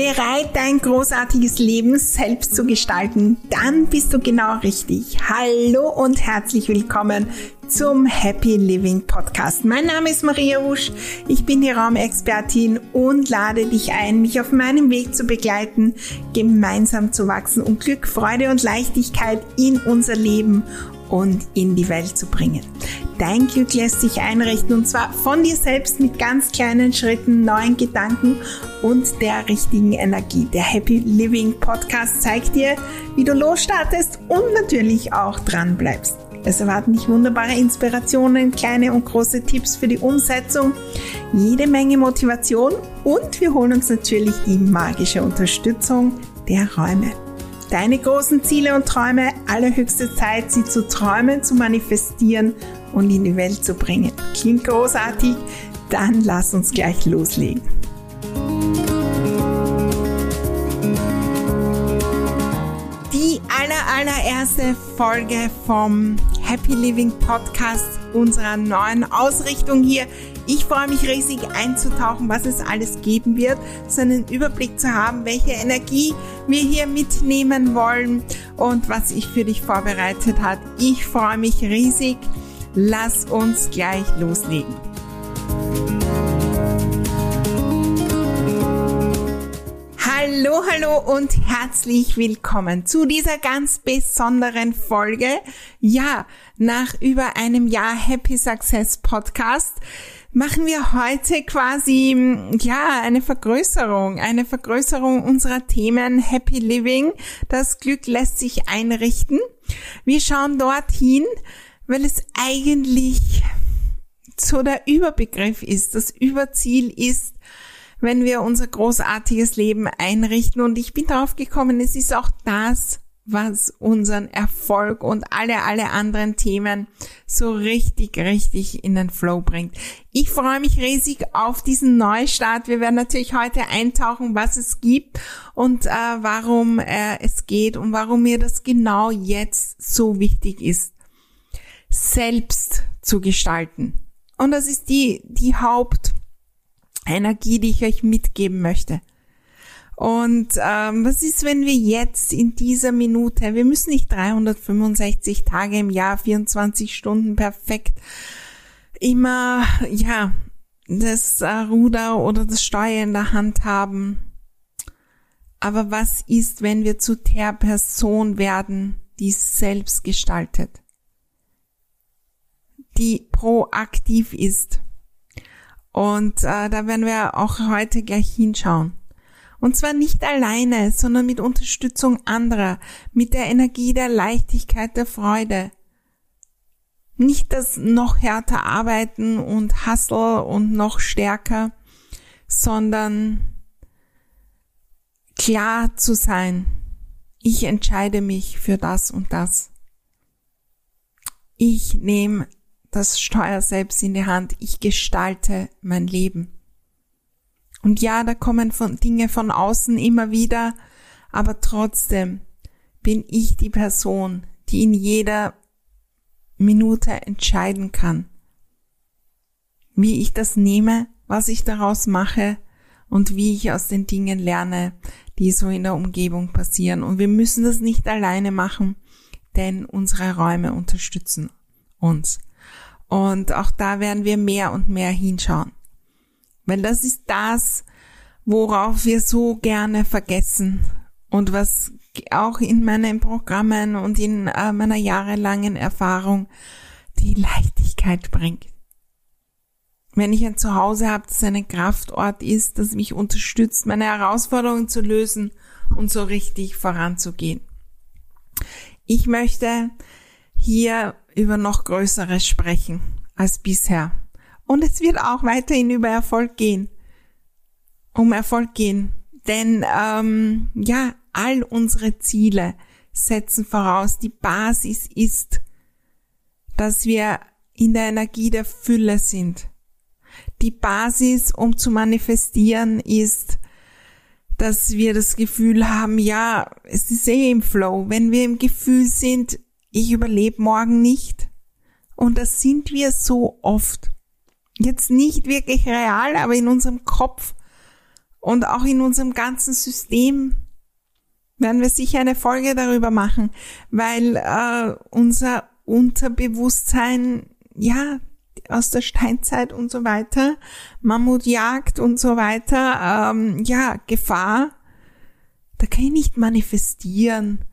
Bereit, dein großartiges Leben selbst zu gestalten? Dann bist du genau richtig. Hallo und herzlich willkommen zum Happy Living Podcast. Mein Name ist Maria Wusch, ich bin die Raumexpertin und lade dich ein, mich auf meinem Weg zu begleiten, gemeinsam zu wachsen und Glück, Freude und Leichtigkeit in unser Leben und in die Welt zu bringen. Dein Glück lässt sich einrichten und zwar von dir selbst mit ganz kleinen Schritten, neuen Gedanken und der richtigen Energie. Der Happy Living Podcast zeigt dir, wie du losstartest und natürlich auch dran bleibst. Es erwarten dich wunderbare Inspirationen, kleine und große Tipps für die Umsetzung, jede Menge Motivation und wir holen uns natürlich die magische Unterstützung der Räume deine großen Ziele und Träume, allerhöchste Zeit, sie zu träumen, zu manifestieren und in die Welt zu bringen. Klingt großartig? Dann lass uns gleich loslegen. Die aller, allererste Folge vom Happy Living Podcast unserer neuen Ausrichtung hier ich freue mich riesig einzutauchen, was es alles geben wird, so einen Überblick zu haben, welche Energie wir hier mitnehmen wollen und was ich für dich vorbereitet habe. Ich freue mich riesig. Lass uns gleich loslegen. Hallo, hallo und herzlich willkommen zu dieser ganz besonderen Folge. Ja, nach über einem Jahr Happy Success Podcast machen wir heute quasi, ja, eine Vergrößerung, eine Vergrößerung unserer Themen Happy Living. Das Glück lässt sich einrichten. Wir schauen dorthin, weil es eigentlich so der Überbegriff ist, das Überziel ist, wenn wir unser großartiges Leben einrichten. Und ich bin darauf gekommen, es ist auch das, was unseren Erfolg und alle, alle anderen Themen so richtig, richtig in den Flow bringt. Ich freue mich riesig auf diesen Neustart. Wir werden natürlich heute eintauchen, was es gibt und äh, warum äh, es geht und warum mir das genau jetzt so wichtig ist, selbst zu gestalten. Und das ist die, die Hauptenergie, die ich euch mitgeben möchte. Und ähm, was ist, wenn wir jetzt in dieser Minute, wir müssen nicht 365 Tage im Jahr, 24 Stunden perfekt immer, ja, das äh, Ruder oder das Steuer in der Hand haben. Aber was ist, wenn wir zu der Person werden, die selbst gestaltet, die proaktiv ist? Und äh, da werden wir auch heute gleich hinschauen. Und zwar nicht alleine, sondern mit Unterstützung anderer, mit der Energie der Leichtigkeit, der Freude. Nicht das noch härter arbeiten und hustle und noch stärker, sondern klar zu sein. Ich entscheide mich für das und das. Ich nehme das Steuer selbst in die Hand. Ich gestalte mein Leben. Und ja, da kommen von Dinge von außen immer wieder, aber trotzdem bin ich die Person, die in jeder Minute entscheiden kann, wie ich das nehme, was ich daraus mache und wie ich aus den Dingen lerne, die so in der Umgebung passieren. Und wir müssen das nicht alleine machen, denn unsere Räume unterstützen uns. Und auch da werden wir mehr und mehr hinschauen. Weil das ist das, worauf wir so gerne vergessen und was auch in meinen Programmen und in äh, meiner jahrelangen Erfahrung die Leichtigkeit bringt. Wenn ich ein Zuhause habe, das ein Kraftort ist, das mich unterstützt, meine Herausforderungen zu lösen und so richtig voranzugehen. Ich möchte hier über noch Größeres sprechen als bisher. Und es wird auch weiterhin über Erfolg gehen. Um Erfolg gehen. Denn ähm, ja, all unsere Ziele setzen voraus, die Basis ist, dass wir in der Energie der Fülle sind. Die Basis, um zu manifestieren, ist, dass wir das Gefühl haben, ja, es ist eh im Flow. Wenn wir im Gefühl sind, ich überlebe morgen nicht. Und das sind wir so oft jetzt nicht wirklich real, aber in unserem Kopf Und auch in unserem ganzen System werden wir sicher eine Folge darüber machen, weil äh, unser Unterbewusstsein, ja, aus der Steinzeit und so weiter, Mammutjagd und so weiter, ähm, ja, Gefahr, da kann ich nicht manifestieren,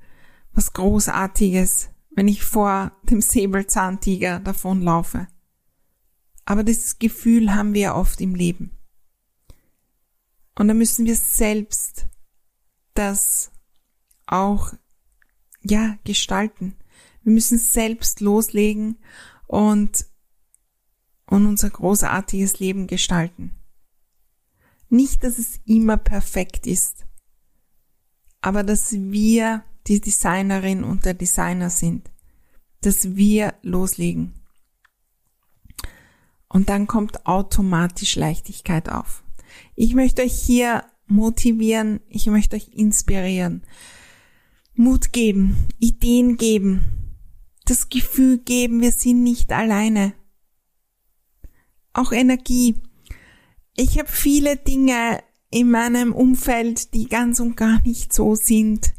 was Großartiges, wenn ich vor dem Säbelzahntiger davonlaufe. Aber das Gefühl haben wir oft im Leben. Und da müssen wir selbst das auch, ja, gestalten. Wir müssen selbst loslegen und, und unser großartiges Leben gestalten. Nicht, dass es immer perfekt ist, aber dass wir die Designerin und der Designer sind, dass wir loslegen. Und dann kommt automatisch Leichtigkeit auf. Ich möchte euch hier motivieren, ich möchte euch inspirieren, Mut geben, Ideen geben, das Gefühl geben, wir sind nicht alleine. Auch Energie. Ich habe viele Dinge in meinem Umfeld, die ganz und gar nicht so sind,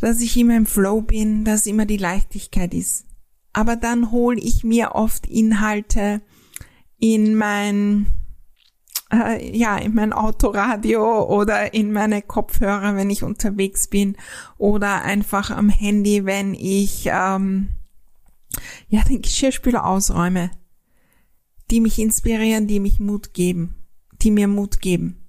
dass ich immer im Flow bin, dass immer die Leichtigkeit ist. Aber dann hole ich mir oft Inhalte in mein äh, ja in mein Autoradio oder in meine Kopfhörer, wenn ich unterwegs bin oder einfach am Handy, wenn ich ähm, ja den Geschirrspüler ausräume, die mich inspirieren, die mich Mut geben, die mir Mut geben.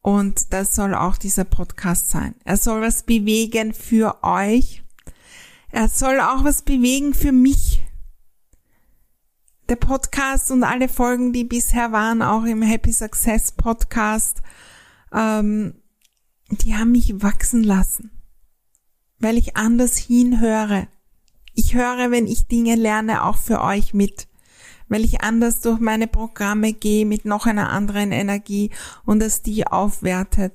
Und das soll auch dieser Podcast sein. Er soll was bewegen für euch. Er soll auch was bewegen für mich der Podcast und alle Folgen, die bisher waren, auch im Happy Success Podcast, ähm, die haben mich wachsen lassen, weil ich anders hinhöre. Ich höre, wenn ich Dinge lerne, auch für euch mit, weil ich anders durch meine Programme gehe mit noch einer anderen Energie und das die aufwertet,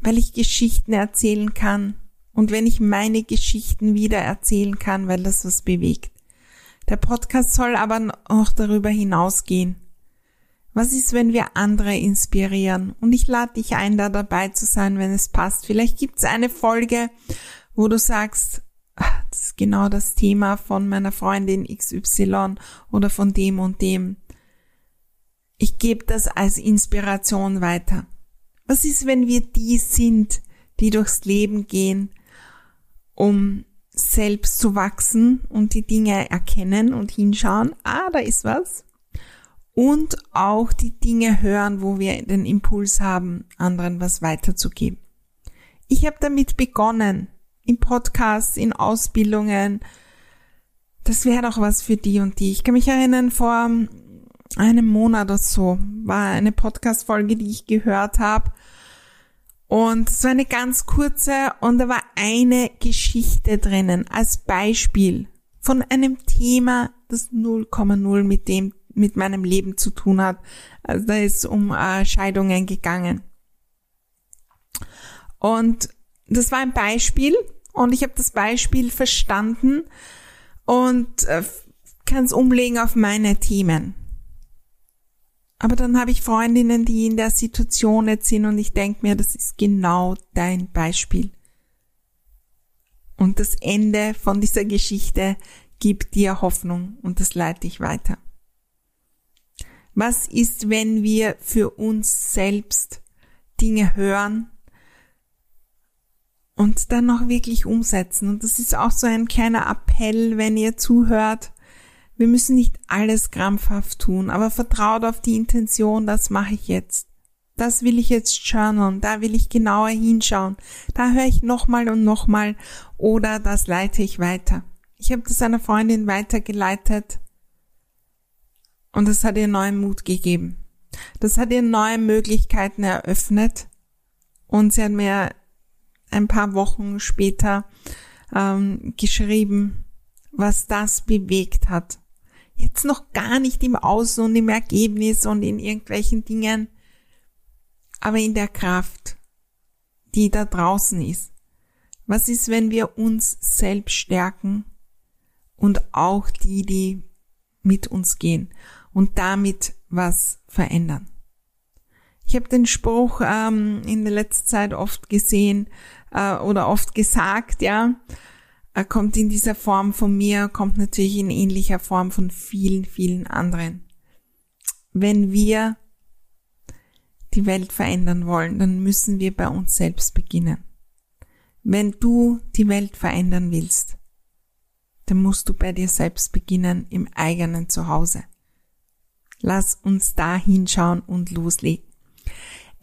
weil ich Geschichten erzählen kann und wenn ich meine Geschichten wieder erzählen kann, weil das was bewegt. Der Podcast soll aber auch darüber hinausgehen. Was ist, wenn wir andere inspirieren? Und ich lade dich ein, da dabei zu sein, wenn es passt. Vielleicht gibt es eine Folge, wo du sagst, ah, das ist genau das Thema von meiner Freundin XY oder von dem und dem. Ich gebe das als Inspiration weiter. Was ist, wenn wir die sind, die durchs Leben gehen, um selbst zu wachsen und die Dinge erkennen und hinschauen, ah, da ist was. Und auch die Dinge hören, wo wir den Impuls haben, anderen was weiterzugeben. Ich habe damit begonnen, in Podcasts, in Ausbildungen. Das wäre doch was für die und die. Ich kann mich erinnern, vor einem Monat oder so war eine Podcast-Folge, die ich gehört habe und es war eine ganz kurze und da war eine Geschichte drinnen als Beispiel von einem Thema, das 0,0 mit dem, mit meinem Leben zu tun hat. Also da ist um äh, Scheidungen gegangen. Und das war ein Beispiel und ich habe das Beispiel verstanden und äh, kann es umlegen auf meine Themen. Aber dann habe ich Freundinnen, die in der Situation jetzt sind und ich denke mir, das ist genau dein Beispiel. Und das Ende von dieser Geschichte gibt dir Hoffnung und das leite ich weiter. Was ist, wenn wir für uns selbst Dinge hören und dann noch wirklich umsetzen? Und das ist auch so ein kleiner Appell, wenn ihr zuhört. Wir müssen nicht alles krampfhaft tun, aber vertraut auf die Intention, das mache ich jetzt. Das will ich jetzt journalen, da will ich genauer hinschauen, da höre ich nochmal und nochmal oder das leite ich weiter. Ich habe das einer Freundin weitergeleitet und das hat ihr neuen Mut gegeben. Das hat ihr neue Möglichkeiten eröffnet und sie hat mir ein paar Wochen später ähm, geschrieben, was das bewegt hat jetzt noch gar nicht im Außen und im Ergebnis und in irgendwelchen Dingen, aber in der Kraft, die da draußen ist. Was ist, wenn wir uns selbst stärken und auch die, die mit uns gehen und damit was verändern? Ich habe den Spruch ähm, in der letzten Zeit oft gesehen äh, oder oft gesagt, ja. Er kommt in dieser Form von mir, kommt natürlich in ähnlicher Form von vielen, vielen anderen. Wenn wir die Welt verändern wollen, dann müssen wir bei uns selbst beginnen. Wenn du die Welt verändern willst, dann musst du bei dir selbst beginnen im eigenen Zuhause. Lass uns da hinschauen und loslegen.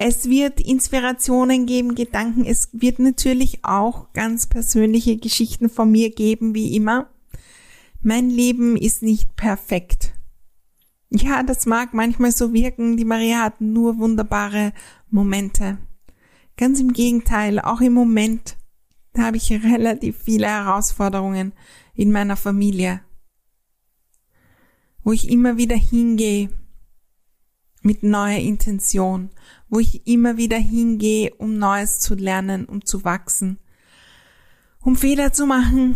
Es wird Inspirationen geben, Gedanken. Es wird natürlich auch ganz persönliche Geschichten von mir geben, wie immer. Mein Leben ist nicht perfekt. Ja, das mag manchmal so wirken. Die Maria hat nur wunderbare Momente. Ganz im Gegenteil, auch im Moment, habe ich relativ viele Herausforderungen in meiner Familie, wo ich immer wieder hingehe mit neuer Intention, wo ich immer wieder hingehe, um Neues zu lernen, um zu wachsen, um Fehler zu machen,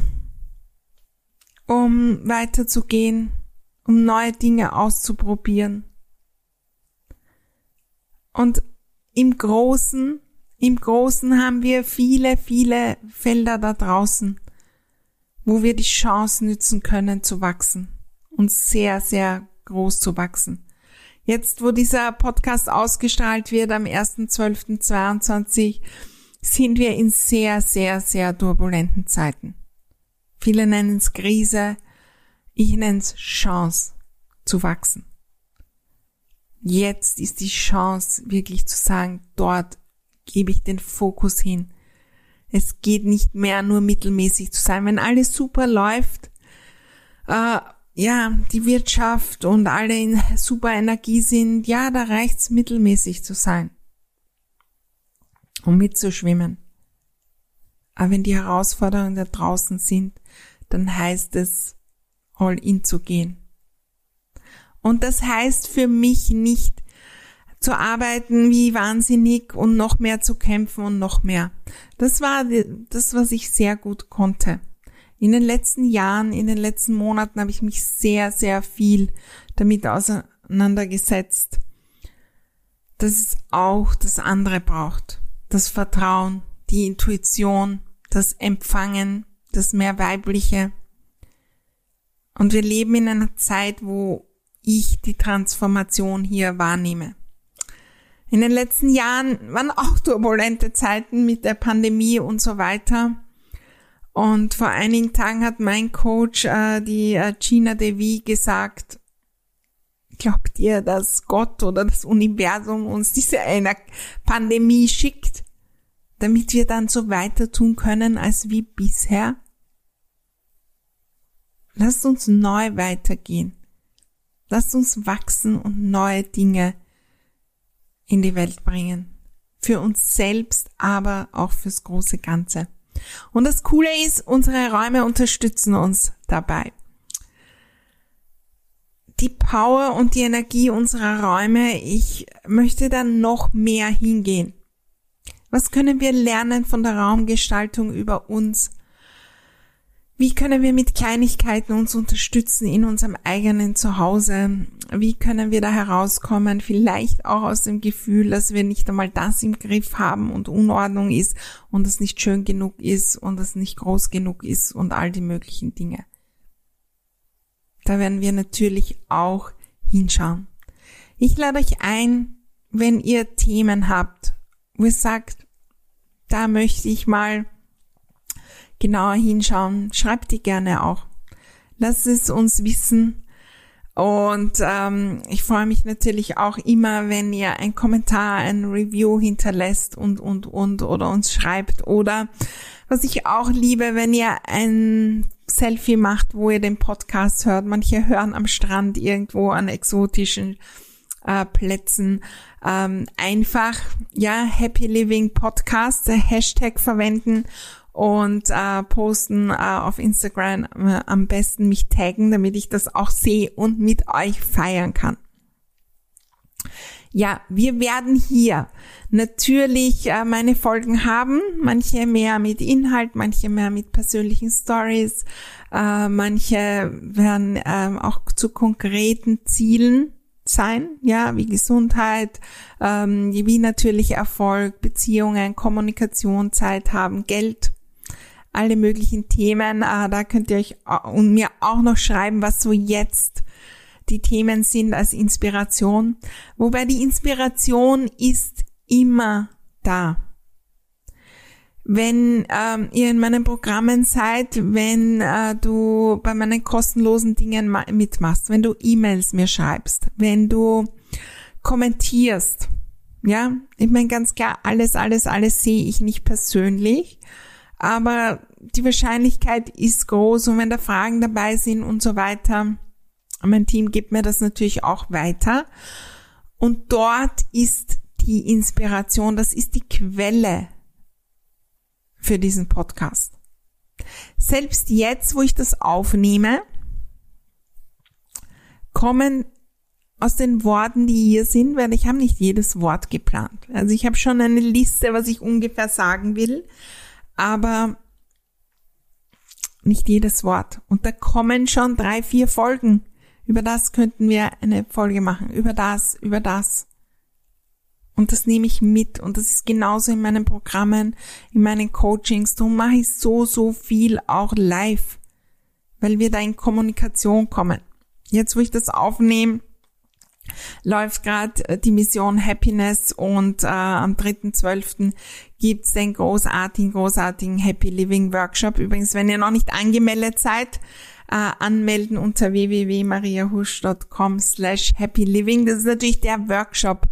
um weiterzugehen, um neue Dinge auszuprobieren. Und im Großen, im Großen haben wir viele, viele Felder da draußen, wo wir die Chance nützen können zu wachsen und sehr, sehr groß zu wachsen. Jetzt, wo dieser Podcast ausgestrahlt wird am 1.12.22, sind wir in sehr, sehr, sehr turbulenten Zeiten. Viele nennen es Krise, ich nenne es Chance zu wachsen. Jetzt ist die Chance, wirklich zu sagen, dort gebe ich den Fokus hin. Es geht nicht mehr nur mittelmäßig zu sein. Wenn alles super läuft, äh, ja, die Wirtschaft und alle in super Energie sind, ja, da reicht's mittelmäßig zu sein, um mitzuschwimmen. Aber wenn die Herausforderungen da draußen sind, dann heißt es, all in zu gehen. Und das heißt für mich nicht zu arbeiten wie wahnsinnig und noch mehr zu kämpfen und noch mehr. Das war das, was ich sehr gut konnte. In den letzten Jahren, in den letzten Monaten habe ich mich sehr, sehr viel damit auseinandergesetzt, dass es auch das andere braucht. Das Vertrauen, die Intuition, das Empfangen, das mehr weibliche, und wir leben in einer Zeit, wo ich die Transformation hier wahrnehme. In den letzten Jahren waren auch turbulente Zeiten mit der Pandemie und so weiter. Und vor einigen Tagen hat mein Coach, äh, die äh, Gina Devi, gesagt, glaubt ihr, dass Gott oder das Universum uns diese eine Pandemie schickt, damit wir dann so weiter tun können als wie bisher? Lasst uns neu weitergehen. Lasst uns wachsen und neue Dinge in die Welt bringen. Für uns selbst, aber auch fürs große Ganze. Und das Coole ist, unsere Räume unterstützen uns dabei. Die Power und die Energie unserer Räume, ich möchte da noch mehr hingehen. Was können wir lernen von der Raumgestaltung über uns wie können wir mit Kleinigkeiten uns unterstützen in unserem eigenen Zuhause? Wie können wir da herauskommen? Vielleicht auch aus dem Gefühl, dass wir nicht einmal das im Griff haben und Unordnung ist und es nicht schön genug ist und es nicht groß genug ist und all die möglichen Dinge. Da werden wir natürlich auch hinschauen. Ich lade euch ein, wenn ihr Themen habt, wo ihr sagt, da möchte ich mal genauer hinschauen. Schreibt die gerne auch. Lasst es uns wissen. Und ähm, ich freue mich natürlich auch immer, wenn ihr ein Kommentar, ein Review hinterlässt und, und, und oder uns schreibt. Oder was ich auch liebe, wenn ihr ein Selfie macht, wo ihr den Podcast hört. Manche hören am Strand irgendwo an exotischen äh, Plätzen. Ähm, einfach, ja, Happy Living Podcast, Hashtag verwenden und äh, posten äh, auf Instagram äh, am besten mich taggen, damit ich das auch sehe und mit euch feiern kann. Ja, wir werden hier natürlich äh, meine Folgen haben, manche mehr mit Inhalt, manche mehr mit persönlichen Stories, äh, manche werden äh, auch zu konkreten Zielen sein, ja, wie Gesundheit, ähm, wie natürlicher Erfolg, Beziehungen, Kommunikation, Zeit haben, Geld, alle möglichen Themen. Äh, da könnt ihr euch und mir auch noch schreiben, was so jetzt die Themen sind als Inspiration. Wobei die Inspiration ist immer da wenn ähm, ihr in meinen Programmen seid, wenn äh, du bei meinen kostenlosen Dingen mitmachst, wenn du E-Mails mir schreibst, wenn du kommentierst. Ja, ich meine ganz klar, alles, alles, alles sehe ich nicht persönlich, aber die Wahrscheinlichkeit ist groß und wenn da Fragen dabei sind und so weiter, mein Team gibt mir das natürlich auch weiter. Und dort ist die Inspiration, das ist die Quelle für diesen Podcast. Selbst jetzt, wo ich das aufnehme, kommen aus den Worten, die hier sind, weil ich habe nicht jedes Wort geplant. Also ich habe schon eine Liste, was ich ungefähr sagen will, aber nicht jedes Wort. Und da kommen schon drei, vier Folgen. Über das könnten wir eine Folge machen. Über das, über das. Und das nehme ich mit. Und das ist genauso in meinen Programmen, in meinen Coachings. Darum mache ich so, so viel auch live, weil wir da in Kommunikation kommen. Jetzt, wo ich das aufnehme, läuft gerade äh, die Mission Happiness und äh, am 3.12. gibt's den großartigen, großartigen Happy Living Workshop. Übrigens, wenn ihr noch nicht angemeldet seid, äh, anmelden unter www.mariahusch.com slash happy living. Das ist natürlich der Workshop,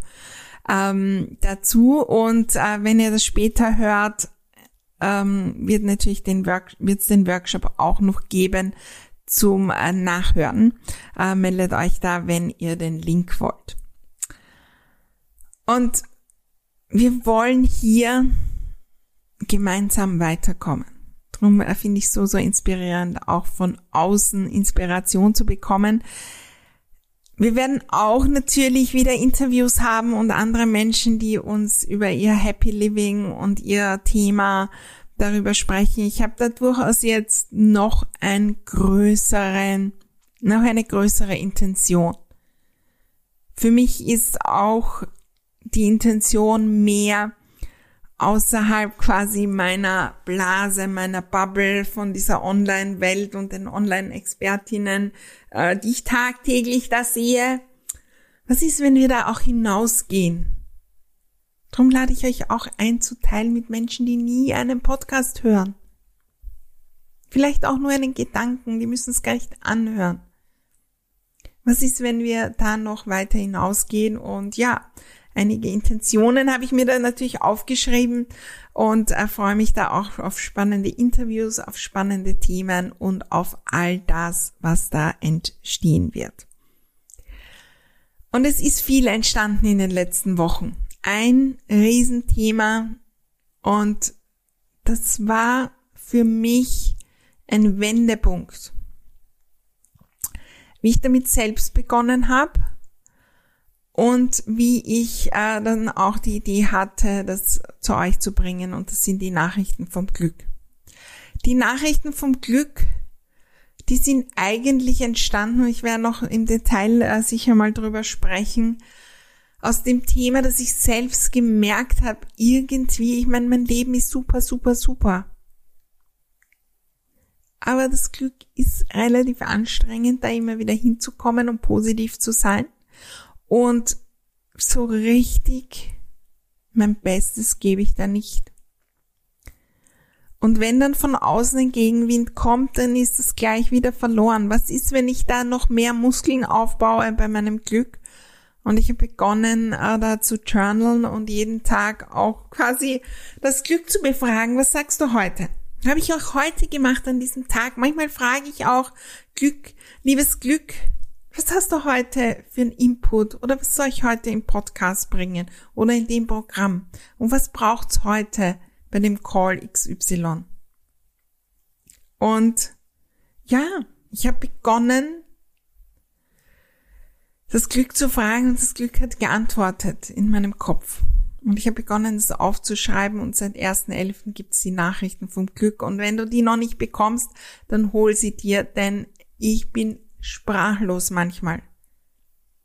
ähm, dazu. Und äh, wenn ihr das später hört, ähm, wird natürlich den Work wird es den Workshop auch noch geben zum äh, Nachhören. Äh, meldet euch da, wenn ihr den Link wollt. Und wir wollen hier gemeinsam weiterkommen. Darum äh, finde ich so, so inspirierend, auch von außen Inspiration zu bekommen. Wir werden auch natürlich wieder Interviews haben und andere Menschen, die uns über ihr Happy Living und ihr Thema darüber sprechen. Ich habe da durchaus jetzt noch einen größeren, noch eine größere Intention. Für mich ist auch die Intention mehr außerhalb quasi meiner Blase, meiner Bubble von dieser Online-Welt und den Online-Expertinnen, äh, die ich tagtäglich da sehe. Was ist, wenn wir da auch hinausgehen? Darum lade ich euch auch ein zu teilen mit Menschen, die nie einen Podcast hören. Vielleicht auch nur einen Gedanken, die müssen es gar nicht anhören. Was ist, wenn wir da noch weiter hinausgehen und ja, einige Intentionen habe ich mir da natürlich aufgeschrieben und äh, freue mich da auch auf spannende Interviews, auf spannende Themen und auf all das, was da entstehen wird. Und es ist viel entstanden in den letzten Wochen. Ein Riesenthema und das war für mich ein Wendepunkt. Wie ich damit selbst begonnen habe, und wie ich äh, dann auch die Idee hatte, das zu euch zu bringen. Und das sind die Nachrichten vom Glück. Die Nachrichten vom Glück, die sind eigentlich entstanden, und ich werde noch im Detail äh, sicher mal drüber sprechen, aus dem Thema, dass ich selbst gemerkt habe, irgendwie, ich meine, mein Leben ist super, super, super. Aber das Glück ist relativ anstrengend, da immer wieder hinzukommen und positiv zu sein. Und so richtig mein Bestes gebe ich da nicht. Und wenn dann von außen ein Gegenwind kommt, dann ist es gleich wieder verloren. Was ist, wenn ich da noch mehr Muskeln aufbaue bei meinem Glück? Und ich habe begonnen, äh, da zu journalen und jeden Tag auch quasi das Glück zu befragen. Was sagst du heute? Habe ich auch heute gemacht an diesem Tag. Manchmal frage ich auch Glück, liebes Glück, was hast du heute für einen Input oder was soll ich heute im Podcast bringen oder in dem Programm? Und was braucht's heute bei dem Call XY? Und ja, ich habe begonnen, das Glück zu fragen und das Glück hat geantwortet in meinem Kopf. Und ich habe begonnen, das aufzuschreiben und seit 1.11. gibt es die Nachrichten vom Glück. Und wenn du die noch nicht bekommst, dann hol sie dir, denn ich bin sprachlos manchmal.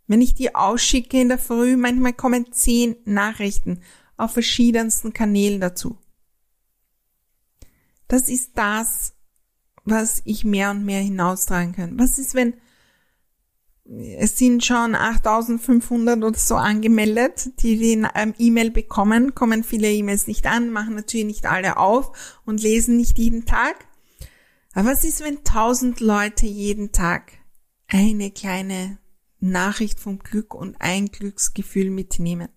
Wenn ich die ausschicke in der Früh, manchmal kommen zehn Nachrichten auf verschiedensten Kanälen dazu. Das ist das, was ich mehr und mehr hinaustragen kann. Was ist, wenn es sind schon 8500 oder so angemeldet, die die ähm, E-Mail bekommen, kommen viele E-Mails nicht an, machen natürlich nicht alle auf und lesen nicht jeden Tag. Aber was ist, wenn 1000 Leute jeden Tag eine kleine Nachricht vom Glück und ein Glücksgefühl mitnehmen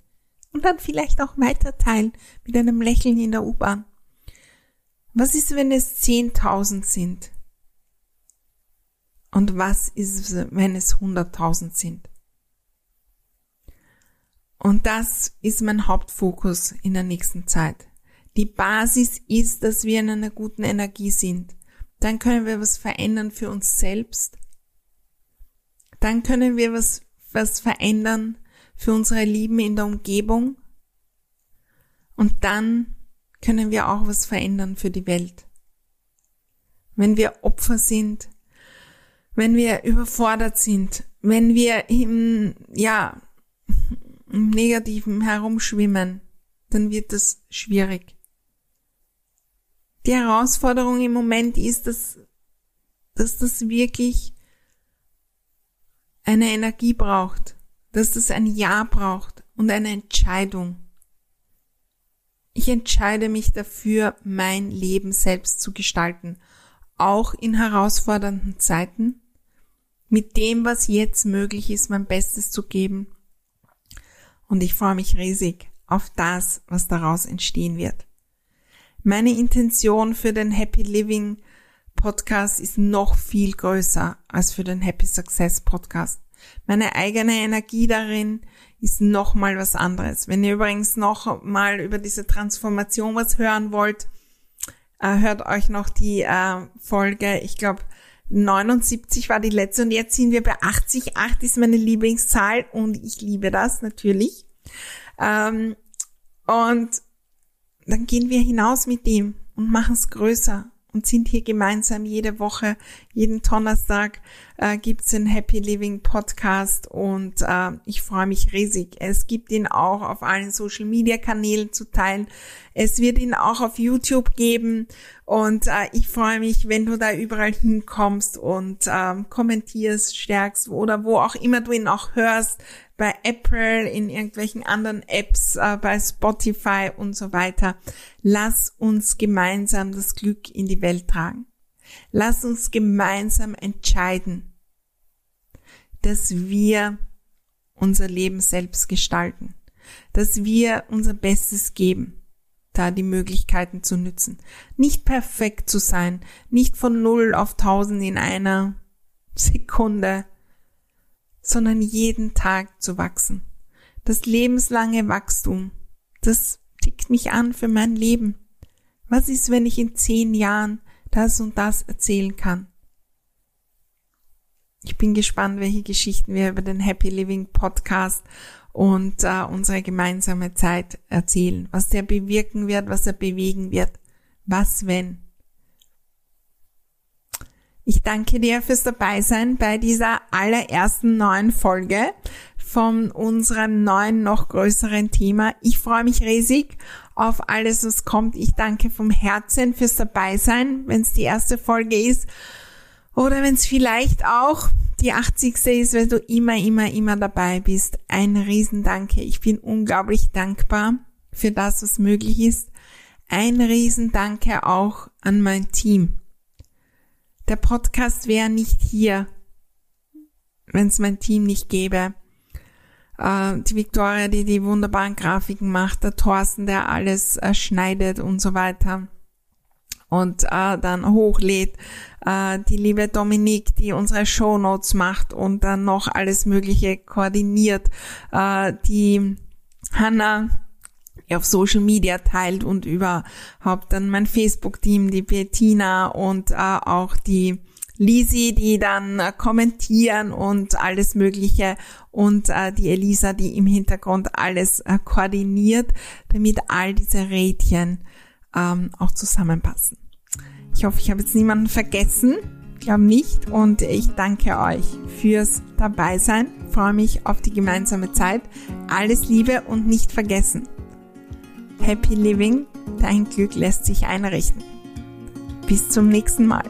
und dann vielleicht auch weiterteilen mit einem Lächeln in der U-Bahn? Was ist, wenn es 10.000 sind? Was ist wenn es 100.000 sind? Und das ist mein Hauptfokus in der nächsten Zeit. Die Basis ist, dass wir in einer guten Energie sind. Dann können wir was verändern für uns selbst. Dann können wir was, was verändern für unsere Lieben in der Umgebung. Und dann können wir auch was verändern für die Welt. Wenn wir Opfer sind, wenn wir überfordert sind, wenn wir im, ja, im Negativen herumschwimmen, dann wird das schwierig. Die Herausforderung im Moment ist, dass, dass das wirklich eine Energie braucht, dass das ein Ja braucht und eine Entscheidung. Ich entscheide mich dafür, mein Leben selbst zu gestalten, auch in herausfordernden Zeiten, mit dem, was jetzt möglich ist, mein Bestes zu geben. Und ich freue mich riesig auf das, was daraus entstehen wird. Meine Intention für den Happy Living Podcast ist noch viel größer als für den Happy Success Podcast. Meine eigene Energie darin ist noch mal was anderes. Wenn ihr übrigens noch mal über diese Transformation was hören wollt, äh, hört euch noch die äh, Folge, ich glaube 79 war die letzte und jetzt sind wir bei 80. 8 ist meine Lieblingszahl und ich liebe das natürlich. Ähm, und dann gehen wir hinaus mit dem und machen es größer und sind hier gemeinsam jede Woche, jeden Donnerstag äh, gibt's den Happy Living Podcast und äh, ich freue mich riesig. Es gibt ihn auch auf allen Social Media Kanälen zu teilen. Es wird ihn auch auf YouTube geben und äh, ich freue mich, wenn du da überall hinkommst und ähm, kommentierst, stärkst oder wo auch immer du ihn auch hörst, bei Apple, in irgendwelchen anderen Apps, äh, bei Spotify und so weiter. Lass uns gemeinsam das Glück in die Welt tragen. Lass uns gemeinsam entscheiden, dass wir unser Leben selbst gestalten, dass wir unser Bestes geben, da die Möglichkeiten zu nützen. Nicht perfekt zu sein, nicht von null auf tausend in einer Sekunde, sondern jeden Tag zu wachsen. Das lebenslange Wachstum, das tickt mich an für mein Leben. Was ist, wenn ich in zehn Jahren das und das erzählen kann? Ich bin gespannt, welche Geschichten wir über den Happy Living Podcast und äh, unsere gemeinsame Zeit erzählen, was der bewirken wird, was er bewegen wird. Was wenn? Ich danke dir fürs Dabeisein bei dieser allerersten neuen Folge von unserem neuen, noch größeren Thema. Ich freue mich riesig auf alles, was kommt. Ich danke vom Herzen fürs Dabeisein, wenn es die erste Folge ist oder wenn es vielleicht auch die 80. ist, weil du immer, immer, immer dabei bist. Ein Riesendanke. Ich bin unglaublich dankbar für das, was möglich ist. Ein Riesendanke auch an mein Team der Podcast wäre nicht hier, wenn es mein Team nicht gäbe. Äh, die Victoria, die die wunderbaren Grafiken macht, der Thorsten, der alles äh, schneidet und so weiter und äh, dann hochlädt, äh, die liebe Dominique, die unsere Show Notes macht und dann noch alles Mögliche koordiniert, äh, die Hannah, auf Social Media teilt und überhaupt dann mein Facebook-Team, die Bettina und äh, auch die Lisi, die dann äh, kommentieren und alles Mögliche und äh, die Elisa, die im Hintergrund alles äh, koordiniert, damit all diese Rädchen ähm, auch zusammenpassen. Ich hoffe, ich habe jetzt niemanden vergessen. glaube nicht. Und ich danke euch fürs Dabeisein. Freue mich auf die gemeinsame Zeit. Alles Liebe und nicht vergessen. Happy Living, dein Glück lässt sich einrichten. Bis zum nächsten Mal.